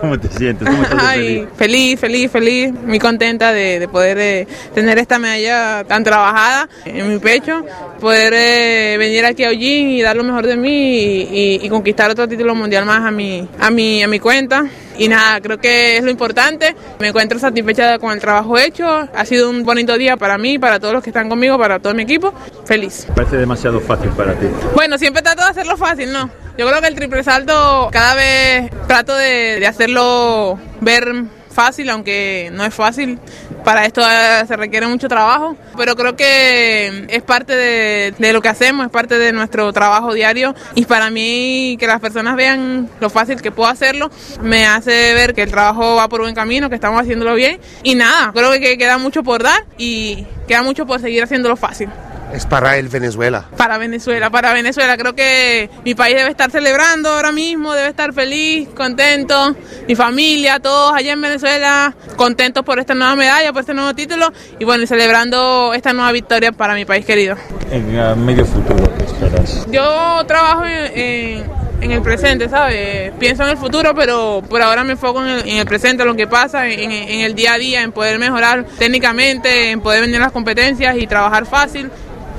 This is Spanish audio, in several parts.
¿Cómo te sientes? ¿Cómo estás Ay, feliz, feliz, feliz, muy contenta de, de poder eh, tener esta medalla tan trabajada en mi pecho, poder eh, venir aquí a Eugene y dar lo mejor de mí y, y- y conquistar otro título mundial más a mi, a mi, a mi cuenta. Y nada, creo que es lo importante. Me encuentro satisfecha con el trabajo hecho. Ha sido un bonito día para mí, para todos los que están conmigo, para todo mi equipo. Feliz. Parece demasiado fácil para ti. Bueno, siempre trato de hacerlo fácil, ¿no? Yo creo que el triple salto cada vez trato de, hacerlo ver fácil, aunque no es fácil. Para esto se requiere mucho trabajo, pero creo que es parte de, de lo que hacemos, es parte de nuestro trabajo diario. Y para mí que las personas vean lo fácil que puedo hacerlo me hace ver que el trabajo va por buen camino, que estamos haciéndolo bien. Y nada, creo que queda mucho por dar y queda mucho por seguir haciéndolo fácil Es para el Venezuela. para Venezuela, para Venezuela. Creo que mi país debe estar celebrando ahora mismo, debe estar feliz, contento, mi familia, todos allá en Venezuela, contentos por esta nueva medalla, por este nuevo título y bueno, y celebrando esta nueva victoria para mi país querido. En eh, medio futuro, ¿qué esperas? Yo trabajo en, en- en el presente, ¿sabes? Pienso en el futuro, pero por ahora me enfoco en el, en el presente, en lo que pasa, en, en el día a día, en poder mejorar técnicamente, en poder vender las competencias y trabajar fácil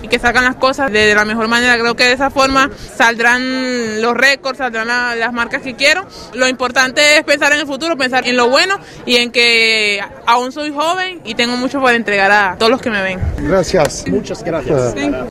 y que sacan las cosas de, de la mejor manera. Creo que de esa forma saldrán los récords, saldrán la- las marcas que quiero. Lo importante es pensar en el futuro, pensar en lo bueno y en que aún soy joven y tengo mucho por entregar a todos los que me ven. Gracias. Muchas gracias. Sí.